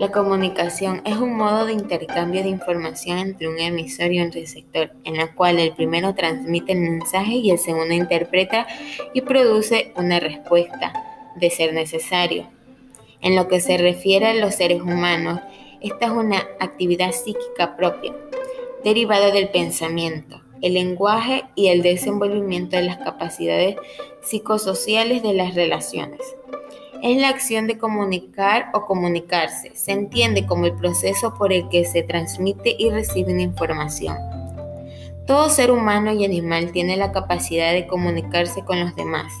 La comunicación es un modo de intercambio de información entre un emisor y un receptor, en la cual el primero transmite el mensaje y el segundo interpreta y produce una respuesta, de ser necesario. En lo que se refiere a los seres humanos, esta es una actividad psíquica propia, derivada del pensamiento, el lenguaje y el desenvolvimiento de las capacidades psicosociales de las relaciones es la acción de comunicar o comunicarse. Se entiende como el proceso por el que se transmite y recibe una información. Todo ser humano y animal tiene la capacidad de comunicarse con los demás.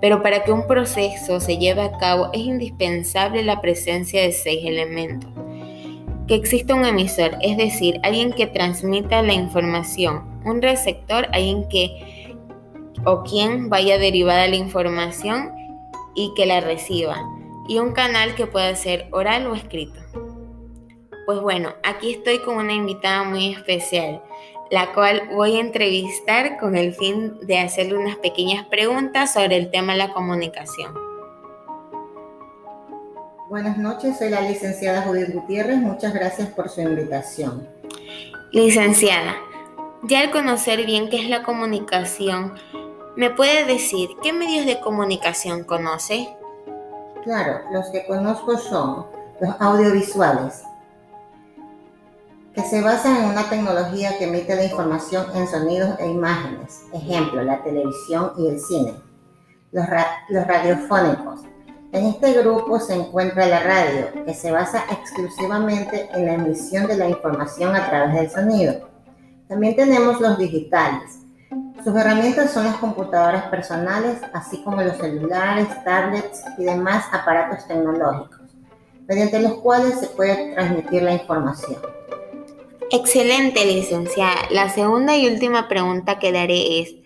Pero para que un proceso se lleve a cabo es indispensable la presencia de seis elementos. Que exista un emisor, es decir, alguien que transmita la información, un receptor, alguien que o quien vaya derivada la información y que la reciba, y un canal que pueda ser oral o escrito. Pues bueno, aquí estoy con una invitada muy especial, la cual voy a entrevistar con el fin de hacerle unas pequeñas preguntas sobre el tema de la comunicación. Buenas noches, soy la licenciada Judith Gutiérrez, muchas gracias por su invitación. Licenciada, ya al conocer bien qué es la comunicación, ¿Me puede decir qué medios de comunicación conoce? Claro, los que conozco son los audiovisuales, que se basan en una tecnología que emite la información en sonidos e imágenes, ejemplo, la televisión y el cine. Los, los radiofónicos. En este grupo se encuentra la radio, que se basa exclusivamente en la emisión de la información a través del sonido. También tenemos los digitales, sus herramientas son las computadoras personales, así como los celulares, tablets y demás aparatos tecnológicos, mediante los cuales se puede transmitir la información. Excelente, licenciada. La segunda y última pregunta que daré es,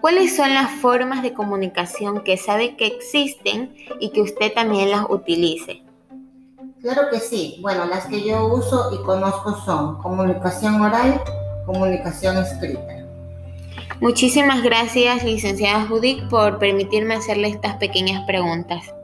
¿cuáles son las formas de comunicación que sabe que existen y que usted también las utilice? Claro que sí. Bueno, las que yo uso y conozco son comunicación oral, comunicación escrita. Muchísimas gracias, licenciada Judith, por permitirme hacerle estas pequeñas preguntas.